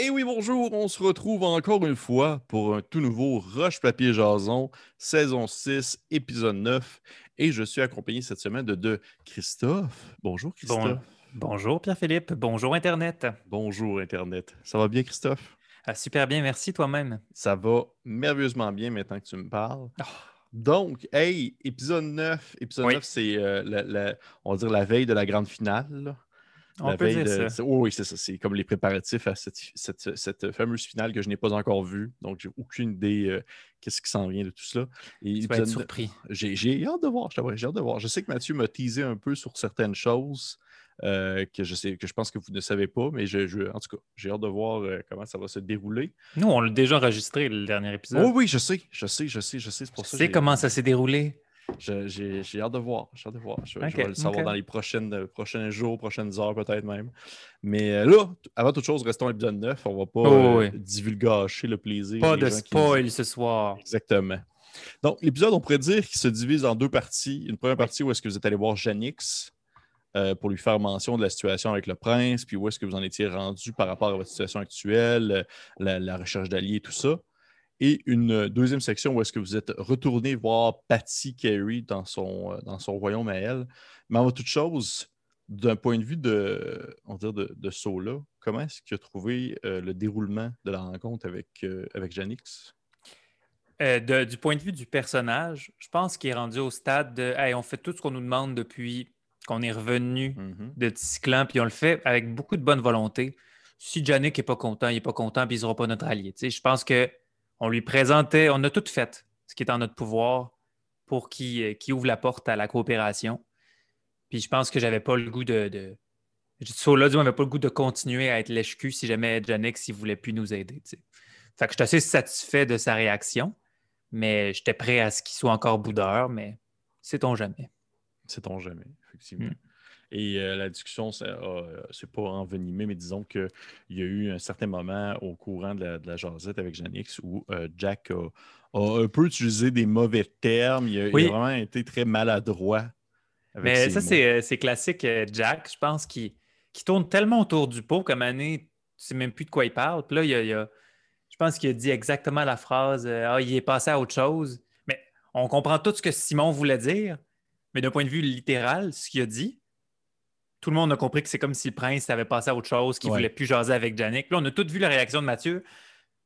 Et oui, bonjour, on se retrouve encore une fois pour un tout nouveau Roche Papier Jason, saison 6, épisode 9. Et je suis accompagné cette semaine de, de Christophe. Bonjour Christophe. bonjour Pierre-Philippe, bonjour Internet. Bonjour Internet. Ça va bien Christophe? Ah, super bien, merci toi-même. Ça va merveilleusement bien maintenant que tu me parles. Oh. Donc, hey, épisode 9. Épisode 9, c'est, euh, on va dire, la veille de la grande finale. On peut dire ça. oui, c'est ça. C'est comme les préparatifs à cette, fameuse finale que je n'ai pas encore vue. Donc, j'ai aucune idée euh, qu'est-ce qui s'en vient de tout. Et tu vas être surpris. J'ai hâte de voir, j'ai hâte de voir. Je sais que Mathieu m'a teasé un peu sur certaines choses euh, que, je sais, que je pense que vous ne savez pas, mais je, en tout cas, j'ai hâte de voir euh, comment ça va se dérouler. Nous, on l'a déjà enregistré, le dernier épisode. Oui, oui, je sais, je sais, je sais, je sais. C'est pour ça. Tu sais comment ça s'est déroulé? J'ai hâte de voir. J'ai hâte de voir. Je, vais le savoir dans les prochaines, euh, prochains jours, prochaines heures, peut-être même. Mais euh, là, avant toute chose, restons à l'épisode 9. On ne va pas oh, divulgacher le plaisir. Pas de spoil ce soir. Exactement. Donc, l'épisode, on pourrait dire qu'il se divise en deux parties. Une première partie où est-ce que vous êtes allé voir Janix pour lui faire mention de la situation avec le prince, puis où est-ce que vous en étiez rendu par rapport à votre situation actuelle, la, la recherche d'alliés, tout ça et une deuxième section où est-ce que vous êtes retourné voir Patty Carey dans son, euh, dans son royaume à elle. Mais avant toute chose, d'un point de vue de, on dire de, de Sola, comment est-ce qu'il a trouvé euh, le déroulement de la rencontre avec, euh, avec Janix? du point de vue du personnage, je pense qu'il est rendu au stade de hey, on fait tout ce qu'on nous demande depuis qu'on est revenu mm-hmm. de Ticlan, puis on le fait avec beaucoup de bonne volonté. Si Janix n'est pas content, il n'est pas content, puis il ne sera pas notre allié. je pense que on lui présentait, on a tout fait ce qui est en notre pouvoir pour qu'il euh, ouvre la porte à la coopération. Puis je pense que j'avais pas le goût de. de... Sola, n'avait pas le goût de continuer à être lèche si jamais Janix ne voulait plus nous aider. Fait que je suis assez satisfait de sa réaction, mais j'étais prêt à ce qu'il soit encore boudeur, mais sait-on jamais. Sait-on jamais, effectivement. Hmm. Et euh, la discussion, c'est pas envenimé, mais disons qu'il y a eu un certain moment au courant de la, de jasette avec Janix où euh, Jack a, un peu utilisé des mauvais termes. Il a, vraiment été très maladroit. mais ça, euh, c'est classique, Jack. Je pense qu'il tourne tellement autour du pot comme année, tu sais même plus de quoi il parle. Puis là, il a, je pense qu'il a dit exactement la phrase Ah, il est passé à autre chose. Mais on comprend tout ce que Simon voulait dire. Mais d'un point de vue littéral, ce qu'il a dit, tout le monde a compris que c'est comme si le prince avait passé à autre chose, qu'il ne voulait plus jaser avec Jannick. Là, on a tous vu la réaction de Mathieu.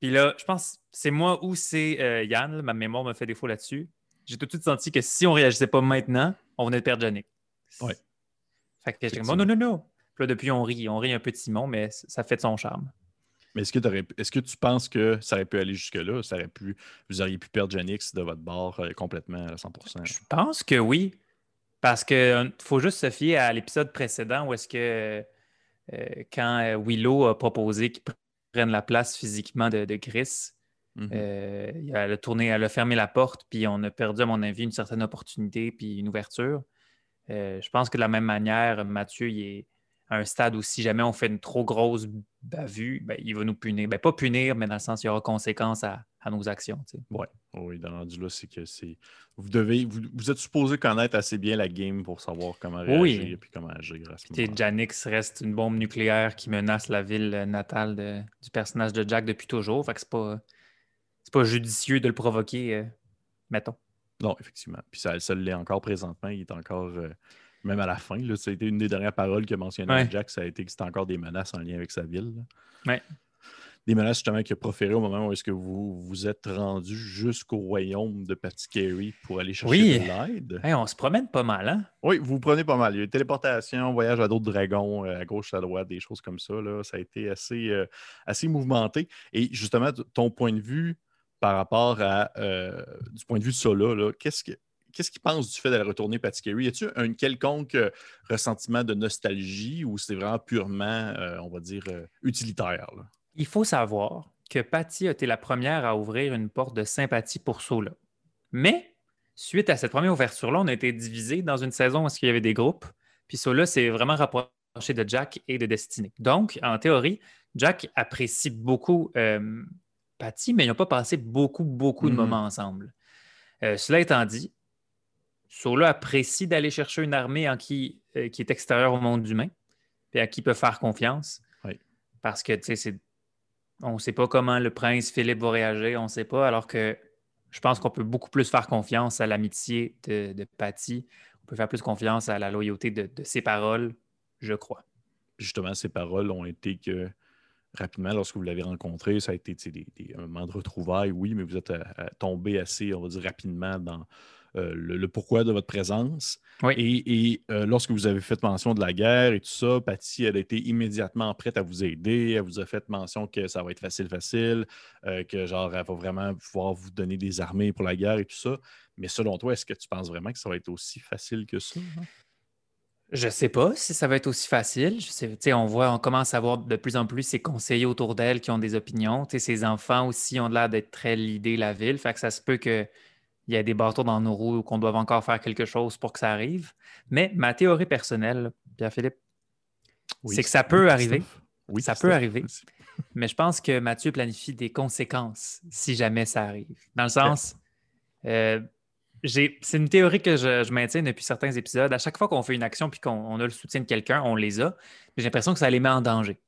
Puis là, je pense c'est moi ou c'est euh, Yann. ma mémoire me fait défaut là-dessus. J'ai tout de suite senti que si on ne réagissait pas maintenant, on venait de perdre Jannick. Oui. Fait que j'étais comme, non, non, non. Puis là, depuis, on rit. On rit un peu de Simon, mais ça fait de son charme. Mais est-ce que, est que, tu penses que ça aurait pu aller jusque-là? Ça aurait pu, vous auriez pu perdre Janix de votre bord euh, complètement à 100% Je pense que oui. Parce qu'il euh, faut juste se fier à l'épisode précédent où est-ce que euh, quand euh, Willow a proposé qu'il prenne la place physiquement de, Chris, mhm. elle, a tourné, elle a fermé la porte, puis on a perdu, à mon avis, une certaine opportunité puis une ouverture. je pense que de la même manière, Mathieu, il est à un stade où si jamais on fait une trop grosse bavue, ben, il va nous punir. Ben, pas punir, mais dans le sens qu'il y aura conséquence à, nos actions. Ouais. Oui, dans le rendu là, c'est que c'est. Vous devez. Vous, êtes supposé connaître assez bien la game pour savoir comment réagir et puis comment agir grâce à Janix reste une bombe nucléaire qui menace la ville natale du personnage de Jack depuis toujours. Fait que c'est pas. C'est pas judicieux de le provoquer, euh, mettons. Non, effectivement. Puis ça, ça l'est encore présentement. Il est encore. Euh, même à la fin, là, ça a été une des dernières paroles que mentionné Jack, ça a été que c'était encore des menaces en lien avec sa ville. Des menaces justement qu'il a proférées au moment où est-ce que vous vous êtes rendu jusqu'au royaume de Carey pour aller chercher de l'aide. on se promène pas mal, hein? Oui, vous vous prenez pas mal. Il y a eu téléportation, voyage à d'autres dragons, euh, à gauche, à droite, des choses comme ça. Là. Ça a été assez, euh, assez mouvementé. Et justement, ton point de vue par rapport à euh, du point de vue de ça, là, qu'est-ce que qu'est-ce qu'il pense du fait d'aller retourner Carey? Y a-t-il un quelconque ressentiment de nostalgie ou c'est vraiment purement, on va dire, utilitaire? Il faut savoir que Patty a été la première à ouvrir une porte de sympathie pour Sola. Mais, suite à cette première ouverture-là, on a été divisé dans une saison où il y avait des groupes. Puis Sola s'est vraiment rapproché de Jack et de Destiny. Donc, en théorie, Jack apprécie beaucoup euh, Patty, mais ils n'ont pas passé beaucoup, beaucoup de mm-hmm. moments ensemble. Euh, cela étant dit, Sola apprécie d'aller chercher une armée en qui, euh, qui est extérieure au monde humain et à qui peut faire confiance. Parce que, tu sais, c'est On ne sait pas comment le prince Philippe va réagir, on ne sait pas, alors que je pense qu'on peut beaucoup plus faire confiance à l'amitié de, de Patty. On peut faire plus confiance à la loyauté de, ses paroles, je crois. Justement, ces paroles ont été que rapidement, lorsque vous l'avez rencontré, ça a été un moment de retrouvailles, oui, mais vous êtes euh, tombé assez, on va dire, rapidement dans euh, le, pourquoi de votre présence. Et, euh, lorsque vous avez fait mention de la guerre et tout ça, Patty, elle a été immédiatement prête à vous aider. Elle vous a fait mention que ça va être facile, facile, euh, que genre, elle va vraiment pouvoir vous donner des armées pour la guerre et tout ça. Mais selon toi, est-ce que tu penses vraiment que ça va être aussi facile que ça? Hein? Je sais pas si ça va être aussi facile. Je sais, on voit, on commence à voir de plus en plus ces conseillers autour d'elle qui ont des opinions. Ses enfants aussi ont l'air d'être très l'idée la ville. Fait que ça se peut que il y a des bâtons dans nos roues qu'on doit encore faire quelque chose pour que ça arrive. Mais ma théorie personnelle, Pierre-Philippe, c'est que ça peut arriver. Oui, ça peut arriver. Mais je pense que Mathieu planifie des conséquences si jamais ça arrive. Dans le sens, euh, c'est une théorie que je, maintiens depuis certains épisodes. À chaque fois qu'on fait une action puis qu'on a le soutien de quelqu'un, on les a. J'ai l'impression que ça les met en danger.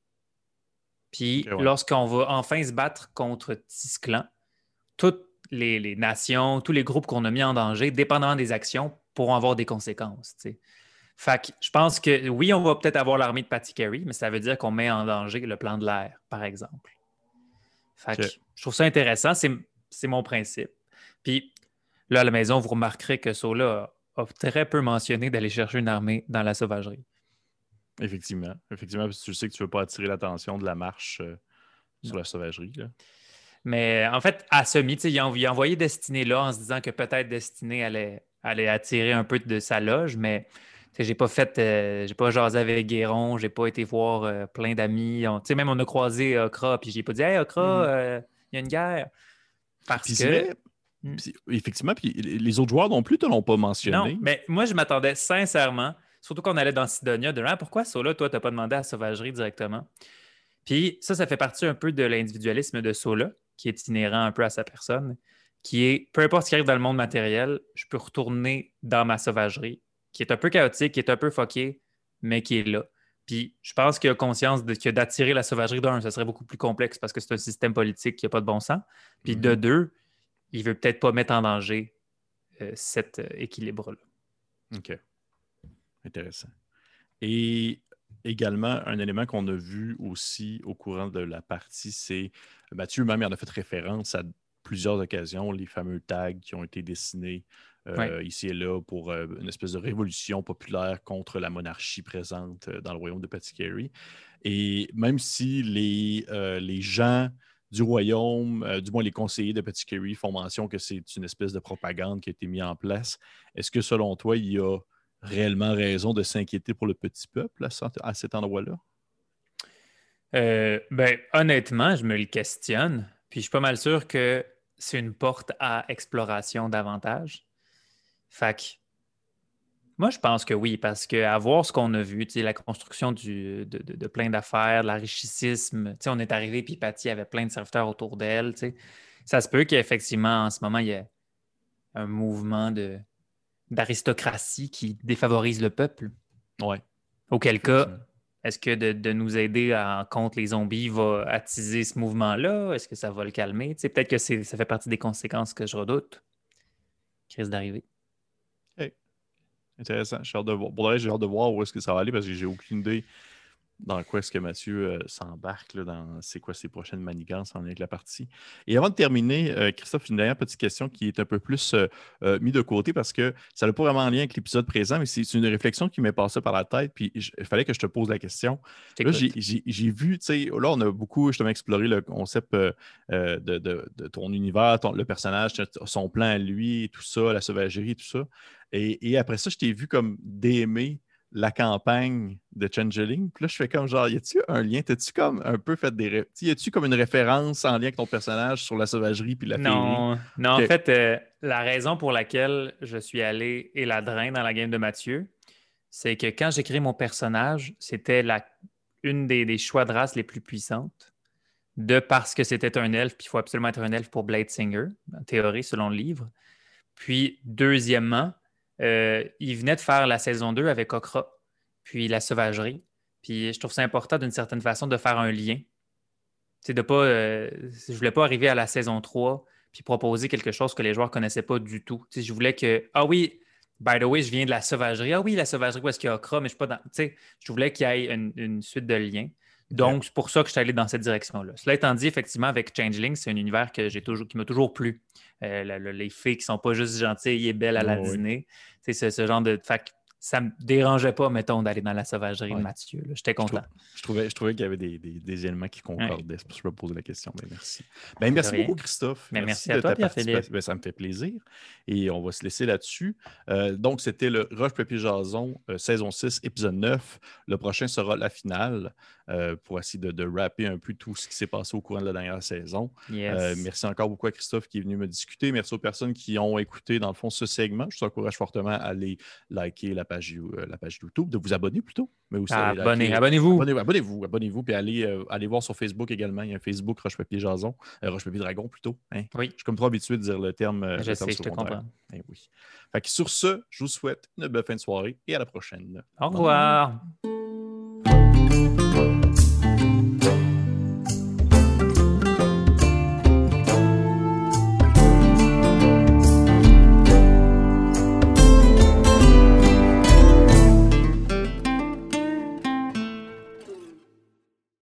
Puis lorsqu'on va enfin se battre contre Tisclan, tout les, nations, tous les groupes qu'on a mis en danger, dépendamment des actions, pourront avoir des conséquences. Fait je pense que oui, on va peut-être avoir l'armée de Patty Carey, mais ça veut dire qu'on met en danger le plan de l'air, par exemple. Fait je trouve ça intéressant, c'est mon principe. Puis là, à la maison, vous remarquerez que Sola a, très peu mentionné d'aller chercher une armée dans la sauvagerie. Effectivement. Effectivement, parce que tu sais que tu ne veux pas attirer l'attention de la marche euh, sur la sauvagerie. Là. Mais en fait, à semi, il a, a envoyé Destiné là en se disant que peut-être Destiné allait, allait attirer un peu de sa loge, mais j'ai pas fait, euh, j'ai pas jasé avec Guéron, j'ai pas été voir euh, plein d'amis. Même on a croisé Okra, puis j'ai pas dit Hey Okra, mm. euh, il y a une guerre. Parce que. Mm. effectivement, puis les autres joueurs non plus te l'ont pas mentionné. Non, mais moi, je m'attendais sincèrement, surtout quand on allait dans Sidonia, de ah, pourquoi là, toi, tu n'as pas demandé à Sauvagerie directement? Puis ça, ça fait partie un peu de l'individualisme de Sola qui est inhérent un peu à sa personne, qui est peu importe ce qui arrive dans le monde matériel, je peux retourner dans ma sauvagerie, qui est un peu chaotique, qui est un peu foqué, mais qui est là. Puis je pense qu'il a conscience de, que d'attirer la sauvagerie d'un, ce serait beaucoup plus complexe parce que c'est un système politique qui n'a pas de bon sens. Puis de mhm. deux, il ne veut peut-être pas mettre en danger euh, cet euh, équilibre-là. OK. Intéressant. Et également, un élément qu'on a vu aussi au courant de la partie, c'est Mathieu même il en a fait référence à plusieurs occasions, les fameux tags qui ont été dessinés euh, ici et là pour euh, une espèce de révolution populaire contre la monarchie présente euh, dans le royaume de Patty Et même si les, les gens du royaume, du moins les conseillers de Patty font mention que c'est une espèce de propagande qui a été mise en place, est-ce que selon toi, il y a réellement raison de s'inquiéter pour le petit peuple à, cet endroit-là? Euh, ben, honnêtement, je me le questionne. Puis je suis pas mal sûr que c'est une porte à exploration davantage. Fait moi, je pense que oui, parce qu'à voir ce qu'on a vu, la construction du, de, plein d'affaires, l'enrichissisme, on est arrivé, puis Patty avait plein de serviteurs autour d'elle. Ça se peut qu'effectivement, en ce moment, il y ait un mouvement de, d'aristocratie qui défavorise le peuple? Ouais. Auquel cas, est-ce que de, nous aider à, contre les zombies va attiser ce mouvement-là? Est-ce que ça va le calmer? Peut-être que ça fait partie des conséquences que je redoute qui risquent d'arriver. Intéressant. J'ai hâte de voir. j'ai hâte de voir où est-ce que ça va aller parce que j'ai aucune idée dans quoi est-ce que Mathieu euh, s'embarque, dans c'est quoi ses prochaines manigances en lien avec la partie. Et avant de terminer, euh, Christophe, une dernière petite question qui est un peu plus euh, mise de côté parce que ça n'a pas vraiment lien avec l'épisode présent, mais c'est une réflexion qui m'est passée par la tête, puis il fallait que je te pose la question. Là, j'ai vu, tu sais, là, on a beaucoup justement exploré le concept de, ton univers, le personnage, son plan à lui, tout ça, la sauvagerie, tout ça. Et, et après ça, je t'ai vu comme d'aimer la campagne de Changeling. Puis là, je fais comme genre, y a-tu un lien? T'as-tu comme un peu fait des. Y a-tu comme une référence en lien avec ton personnage sur la sauvagerie puis la Non, non en fait, euh, la raison pour laquelle je suis allé et la drain dans la game de Mathieu, c'est que quand j'ai créé mon personnage, c'était la... une des, choix de race les plus puissantes. De parce que c'était un elfe, puis il faut absolument être un elfe pour Blade Singer, en théorie, selon le livre. Puis, deuxièmement, euh, il venait de faire la saison 2 avec Okra, puis la sauvagerie. Puis je trouve ça important d'une certaine façon de faire un lien de pas, euh, je voulais pas arriver à la saison 3 puis proposer quelque chose que les joueurs ne connaissaient pas du tout. je voulais que, ah oui, by the way, je viens de la sauvagerie. Ah oui, la sauvagerie, où est-ce qu'il y a Okra, mais je suis pas dans. je voulais qu'il y ait une, suite de liens. Donc, c'est pour ça que je suis allé dans cette direction-là. Cela étant dit, effectivement, avec Changeling, c'est un univers que j'ai toujours, qui m'a toujours plu. Euh, les filles qui ne sont pas juste gentilles et belles à la dîner. C'est ce, genre de. Fait ça me dérangeait pas, mettons, d'aller dans la sauvagerie de Mathieu. J'étais content. Je, trouvais, je trouvais qu'il y avait des, éléments qui concordaient. C'est pour ça que je me posais la question. Ben, merci. Ben, merci beaucoup, Christophe. Ben, merci, à toi, Pierre-Philippe. Ben, ça me fait plaisir. Et on va se laisser là-dessus. Euh, donc, c'était le Roche Papier Jason, euh, saison 6, épisode 9. Le prochain sera la finale euh, pour essayer de, de rapper un peu tout ce qui s'est passé au courant de la dernière saison. merci encore beaucoup à Christophe qui est venu me discuter. Merci aux personnes qui ont écouté, dans le fond, ce segment. Je vous encourage fortement à aller liker la page euh, la page YouTube, de vous abonner plutôt. Mais aussi abonnez-vous. Abonnez-vous, abonnez-vous, puis allez, euh, allez voir sur Facebook également. Il y a un Facebook Roche-Papier Jason, euh, Roche-Papier Dragon plutôt. Hein. Oui. Je suis comme trop habitué de dire le terme. je sais, je te comprends. Eh oui. Fait que sur ce, je vous souhaite une belle fin de soirée et à la prochaine. Au revoir.